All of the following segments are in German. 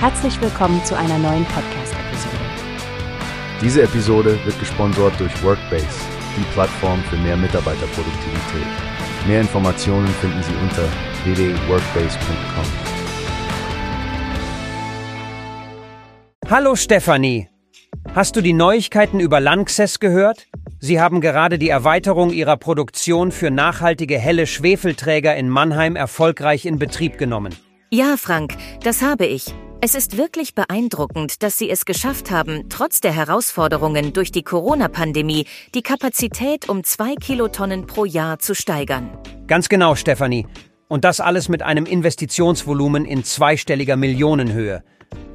Herzlich willkommen zu einer neuen Podcast-Episode. Diese Episode wird gesponsert durch Workbase, die Plattform für mehr Mitarbeiterproduktivität. Mehr Informationen finden Sie unter www.workbase.com. Hallo Stefanie. Hast du die Neuigkeiten über Lanxess gehört? Sie haben gerade die Erweiterung ihrer Produktion für nachhaltige helle Schwefelträger in Mannheim erfolgreich in Betrieb genommen. Ja, Frank, das habe ich. Es ist wirklich beeindruckend, dass Sie es geschafft haben, trotz der Herausforderungen durch die Corona-Pandemie die Kapazität um zwei Kilotonnen pro Jahr zu steigern. Ganz genau, Stefanie. Und das alles mit einem Investitionsvolumen in zweistelliger Millionenhöhe.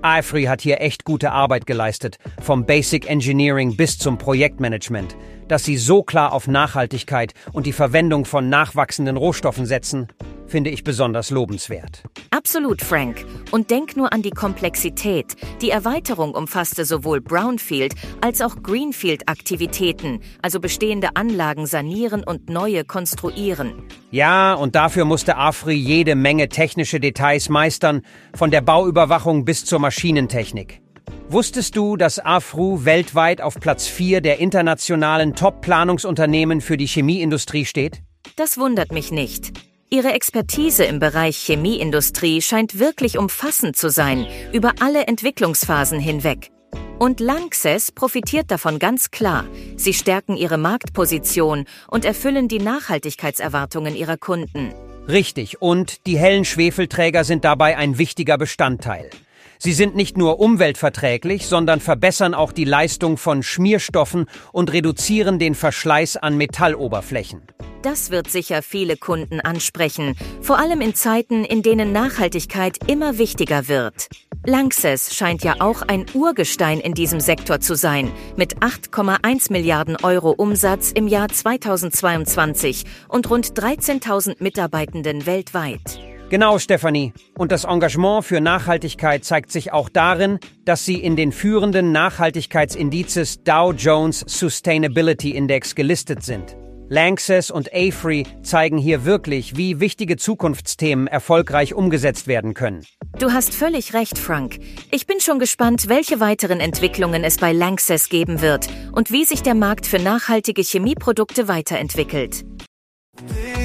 Ifree hat hier echt gute Arbeit geleistet, vom Basic Engineering bis zum Projektmanagement. Dass sie so klar auf Nachhaltigkeit und die Verwendung von nachwachsenden Rohstoffen setzen, finde ich besonders lobenswert. Absolut, Frank. Und denk nur an die Komplexität. Die Erweiterung umfasste sowohl Brownfield als auch Greenfield-Aktivitäten, also bestehende Anlagen sanieren und neue konstruieren. Ja, und dafür musste AFRI jede Menge technische Details meistern, von der Bauüberwachung bis zur Maschinentechnik. Wusstest du, dass AFRU weltweit auf Platz 4 der internationalen Top-Planungsunternehmen für die Chemieindustrie steht? Das wundert mich nicht. Ihre Expertise im Bereich Chemieindustrie scheint wirklich umfassend zu sein, über alle Entwicklungsphasen hinweg. Und Lanxess profitiert davon ganz klar. Sie stärken ihre Marktposition und erfüllen die Nachhaltigkeitserwartungen ihrer Kunden. Richtig, und die hellen Schwefelträger sind dabei ein wichtiger Bestandteil. Sie sind nicht nur umweltverträglich, sondern verbessern auch die Leistung von Schmierstoffen und reduzieren den Verschleiß an Metalloberflächen. Das wird sicher viele Kunden ansprechen, vor allem in Zeiten, in denen Nachhaltigkeit immer wichtiger wird. Lanxess scheint ja auch ein Urgestein in diesem Sektor zu sein, mit 8,1 Milliarden Euro Umsatz im Jahr 2022 und rund 13.000 Mitarbeitenden weltweit. Genau, Stefanie. Und das Engagement für Nachhaltigkeit zeigt sich auch darin, dass sie in den führenden Nachhaltigkeitsindizes Dow Jones Sustainability Index gelistet sind. Lanxess und Afree zeigen hier wirklich, wie wichtige Zukunftsthemen erfolgreich umgesetzt werden können. Du hast völlig recht, Frank. Ich bin schon gespannt, welche weiteren Entwicklungen es bei Lanxess geben wird und wie sich der Markt für nachhaltige Chemieprodukte weiterentwickelt.